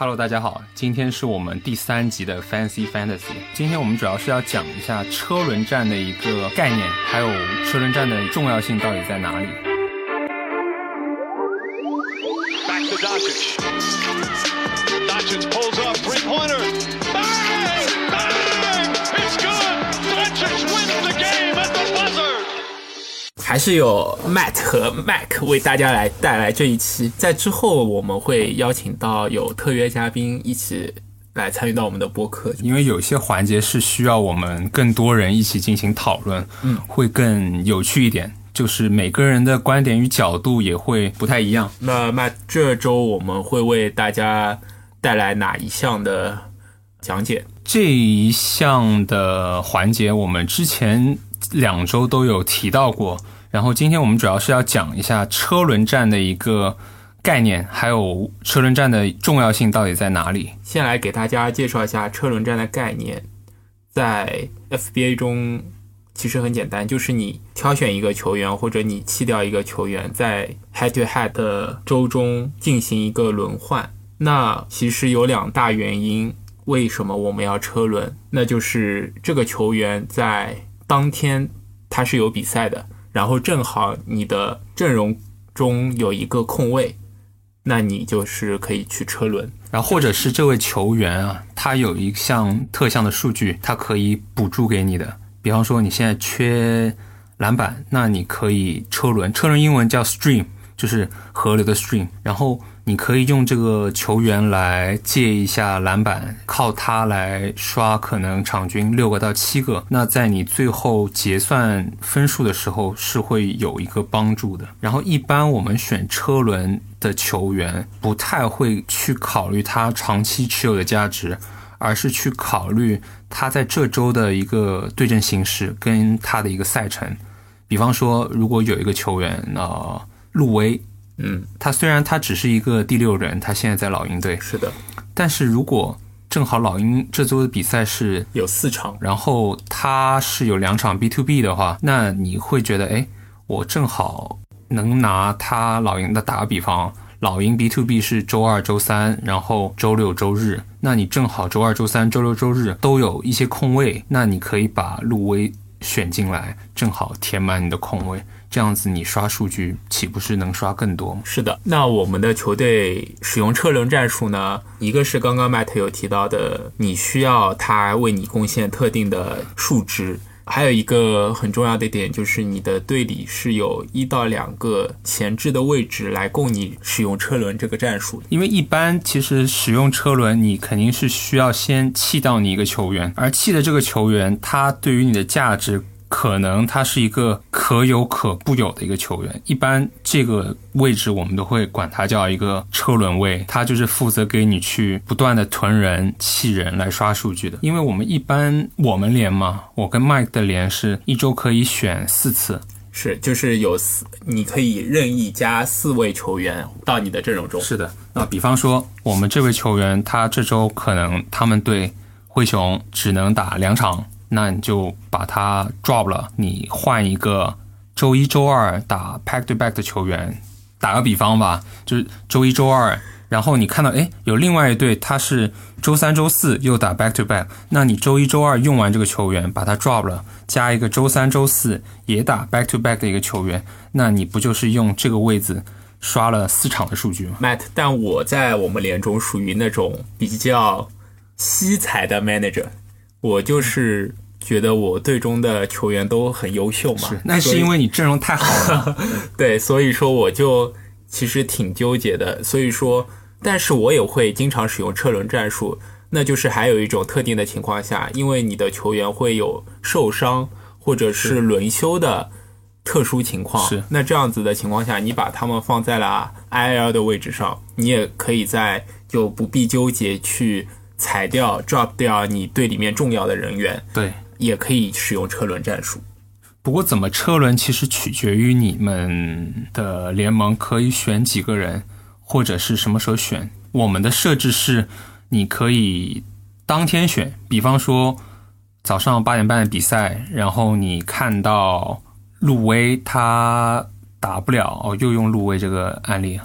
Hello，大家好，今天是我们第三集的 Fancy Fantasy。今天我们主要是要讲一下车轮战的一个概念，还有车轮战的重要性到底在哪里。还是有 Matt 和 Mac 为大家来带来这一期。在之后，我们会邀请到有特约嘉宾一起来参与到我们的播客。因为有些环节是需要我们更多人一起进行讨论，嗯，会更有趣一点。就是每个人的观点与角度也会不太一样。那 Matt 这周我们会为大家带来哪一项的讲解？这一项的环节，我们之前两周都有提到过。然后今天我们主要是要讲一下车轮战的一个概念，还有车轮战的重要性到底在哪里。先来给大家介绍一下车轮战的概念。在 FBA 中，其实很简单，就是你挑选一个球员，或者你弃掉一个球员，在 head to head 的周中进行一个轮换。那其实有两大原因，为什么我们要车轮？那就是这个球员在当天他是有比赛的，然后正好你的阵容中有一个空位，那你就是可以去车轮。然后或者是这位球员啊，他有一项特项的数据，他可以补助给你的。比方说你现在缺篮板，那你可以车轮，车轮英文叫 stream，就是河流的 stream。然后你可以用这个球员来借一下篮板，靠他来刷可能场均六个到七个。那在你最后结算分数的时候是会有一个帮助的。然后一般我们选车轮的球员，不太会去考虑他长期持有的价值。而是去考虑他在这周的一个对阵形势跟他的一个赛程。比方说，如果有一个球员，呃，路威，嗯，他虽然他只是一个第六人，他现在在老鹰队，是的，但是如果正好老鹰这周的比赛是有四场，然后他是有两场 B to B 的话，那你会觉得，哎，我正好能拿他老鹰的打个比方。老鹰 B to B 是周二、周三，然后周六、周日。那你正好周二、周三、周六、周日都有一些空位，那你可以把路威选进来，正好填满你的空位。这样子你刷数据岂不是能刷更多吗？是的。那我们的球队使用车轮战术呢？一个是刚刚 Matt 有提到的，你需要他为你贡献特定的数值。还有一个很重要的点就是，你的队里是有一到两个前置的位置来供你使用车轮这个战术的。因为一般其实使用车轮，你肯定是需要先弃掉你一个球员，而弃的这个球员，他对于你的价值。可能他是一个可有可不有的一个球员，一般这个位置我们都会管他叫一个车轮位，他就是负责给你去不断的囤人、弃人来刷数据的。因为我们一般我们连嘛，我跟 Mike 的连是一周可以选四次，是就是有四，你可以任意加四位球员到你的阵容中。是的，那比方说我们这位球员，他这周可能他们队灰熊只能打两场。那你就把它 drop 了，你换一个周一周二打 pack to back 的球员。打个比方吧，就是周一周二，然后你看到诶有另外一队他是周三周四又打 back to back，那你周一周二用完这个球员，把他 drop 了，加一个周三周四也打 back to back 的一个球员，那你不就是用这个位置刷了四场的数据吗？Matt，但我在我们联中属于那种比较惜才的 manager。我就是觉得我队中的球员都很优秀嘛，是那是因为你阵容太好了，对，所以说我就其实挺纠结的。所以说，但是我也会经常使用车轮战术，那就是还有一种特定的情况下，因为你的球员会有受伤或者是轮休的特殊情况，是那这样子的情况下，你把他们放在了 IL 的位置上，你也可以在就不必纠结去。裁掉、drop 掉你队里面重要的人员，对，也可以使用车轮战术。不过，怎么车轮其实取决于你们的联盟可以选几个人，或者是什么时候选。我们的设置是，你可以当天选，比方说早上八点半的比赛，然后你看到路威他打不了，哦，又用路威这个案例。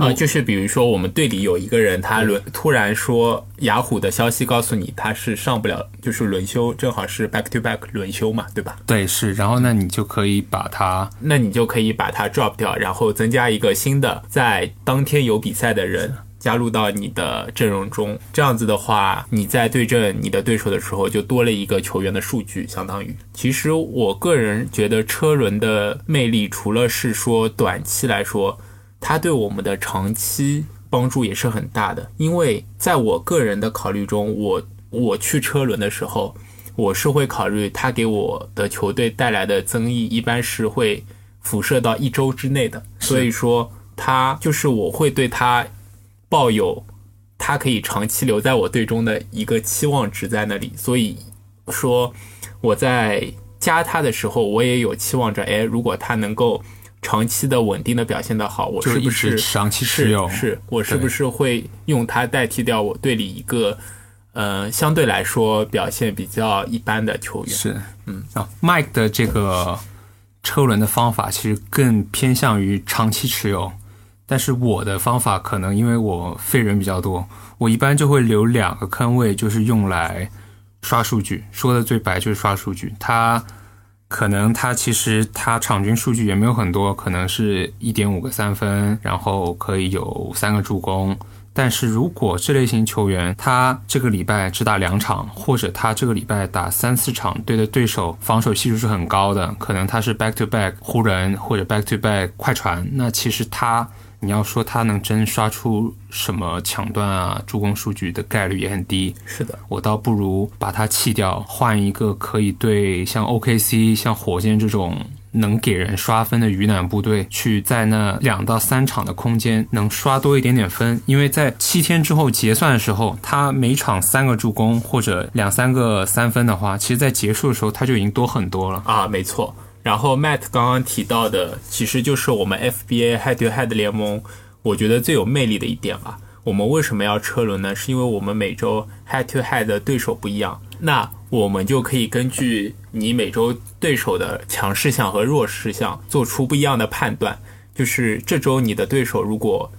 啊，就是比如说我们队里有一个人，他轮突然说雅虎的消息告诉你他是上不了，就是轮休，正好是 back to back 轮休嘛，对吧？对，是，然后那你就可以把它，那你就可以把它 drop 掉，然后增加一个新的在当天有比赛的人加入到你的阵容中。这样子的话，你在对阵你的对手的时候就多了一个球员的数据，相当于。其实我个人觉得车轮的魅力，除了是说短期来说。它对我们的长期帮助也是很大的，因为在我个人的考虑中，我我去车轮的时候，我是会考虑它给我的球队带来的增益，一般是会辐射到一周之内的，所以说它就是我会对它抱有它可以长期留在我队中的一个期望值在那里，所以说我在加他的时候，我也有期望着，哎，如果他能够。长期的稳定的表现的好，我是不是长期持有？是我是不是会用它代替掉我队里一个呃相对来说表现比较一般的球员？是，嗯啊，Mike 的这个车轮的方法其实更偏向于长期持有，但是我的方法可能因为我废人比较多，我一般就会留两个坑位，就是用来刷数据。说的最白就是刷数据，它。可能他其实他场均数据也没有很多，可能是一点五个三分，然后可以有三个助攻。但是如果这类型球员他这个礼拜只打两场，或者他这个礼拜打三四场，对的对手防守系数是很高的，可能他是 back to back 湖人或者 back to back 快船，那其实他。你要说他能真刷出什么抢断啊、助攻数据的概率也很低。是的，我倒不如把它弃掉，换一个可以对像 OKC、像火箭这种能给人刷分的鱼腩部队，去在那两到三场的空间能刷多一点点分。因为在七天之后结算的时候，他每场三个助攻或者两三个三分的话，其实在结束的时候他就已经多很多了啊，没错。然后 Matt 刚刚提到的，其实就是我们 FBA Head to Head 联盟，我觉得最有魅力的一点吧。我们为什么要车轮呢？是因为我们每周 Head to Head 的对手不一样，那我们就可以根据你每周对手的强势项和弱势项，做出不一样的判断。就是这周你的对手如果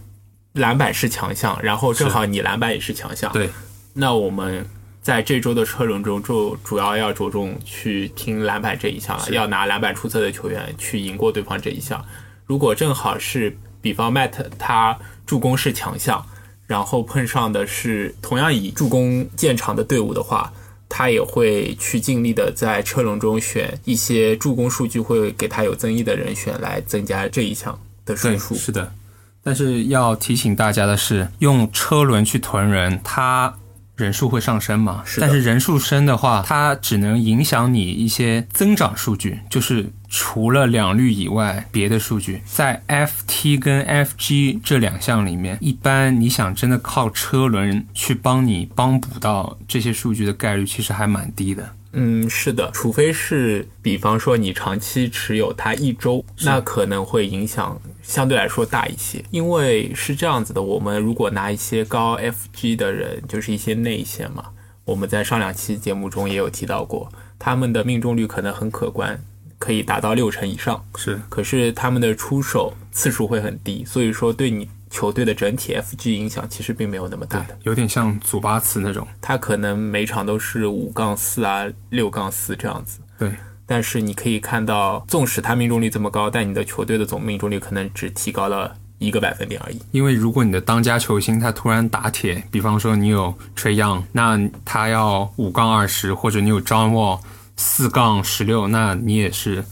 篮板是强项，然后正好你篮板也是强项，对，那我们。在这周的车轮中，就主要要着重去听篮板这一项了，要拿篮板出色的球员去赢过对方这一项。如果正好是比方 Matt 他助攻是强项，然后碰上的是同样以助攻见长的队伍的话，他也会去尽力的在车轮中选一些助攻数据会给他有增益的人选来增加这一项的胜数。是的，但是要提醒大家的是，用车轮去囤人，他。人数会上升嘛？但是人数升的话，它只能影响你一些增长数据，就是除了两率以外，别的数据在 FT 跟 FG 这两项里面，一般你想真的靠车轮去帮你帮补到这些数据的概率，其实还蛮低的。嗯，是的，除非是比方说你长期持有它一周，那可能会影响相对来说大一些。因为是这样子的，我们如果拿一些高 FG 的人，就是一些内线嘛，我们在上两期节目中也有提到过，他们的命中率可能很可观，可以达到六成以上。是，可是他们的出手次数会很低，所以说对你。球队的整体 FG 影响其实并没有那么大的，有点像祖巴茨那种，他可能每场都是五杠四啊、六杠四这样子。对，但是你可以看到，纵使他命中率这么高，但你的球队的总命中率可能只提高了一个百分点而已。因为如果你的当家球星他突然打铁，比方说你有 Trey Young，那他要五杠二十，或者你有 John Wall 四杠十六，那你也是。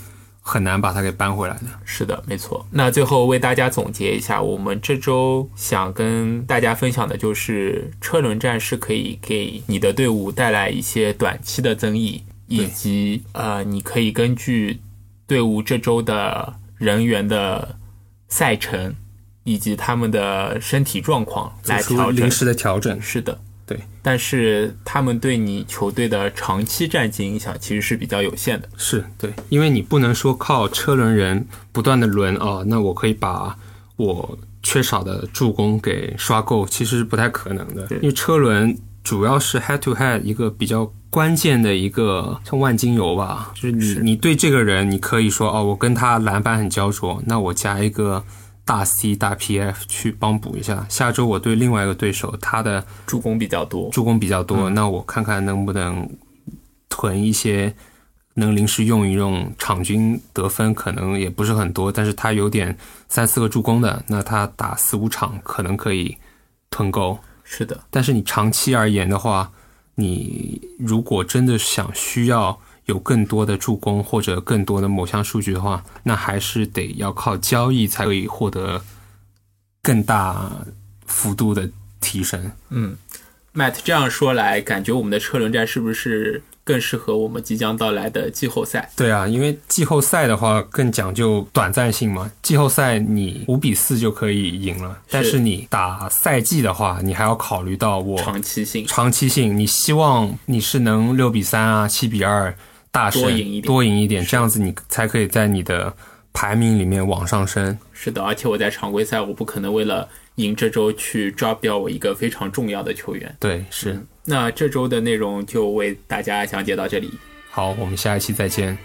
很难把它给搬回来的。是的，没错。那最后为大家总结一下，我们这周想跟大家分享的就是车轮战是可以给你的队伍带来一些短期的增益，以及呃，你可以根据队伍这周的人员的赛程以及他们的身体状况来调整临时的调整。是的。对，但是他们对你球队的长期战绩影响其实是比较有限的。是对，因为你不能说靠车轮人不断的轮啊，那我可以把我缺少的助攻给刷够，其实是不太可能的。因为车轮主要是 head to head 一个比较关键的一个像万金油吧，就是你你对这个人，你可以说哦，我跟他篮板很焦灼，那我加一个大 C 大 PF 去帮补一下。下周我对另外一个对手，他的助攻比较多，助攻比较多，那我看看能不能囤一些，能临时用一用，场均得分可能也不是很多，但是他有点三四个助攻的，那他打四五场可能可以囤够。是的，但是你长期而言的话，你如果真的想需要有更多的助攻或者更多的某项数据的话，那还是得要靠交易才可以获得更大幅度的提升。嗯 Matt 这样说来，感觉我们的车轮战是不是更适合我们即将到来的季后赛？对啊，因为季后赛的话更讲究短暂性嘛。季后赛你五比四就可以赢了，但是你打赛季的话，你还要考虑到我长期性，长期性，你希望你是能六比三啊、七比二多赢一点多赢一点，这样子你才可以在你的排名里面往上升。是的，而且我在常规赛，我不可能为了赢这周去 drop 掉我一个非常重要的球员。对，是。那这周的内容就为大家讲解到这里，好，我们下一期再见。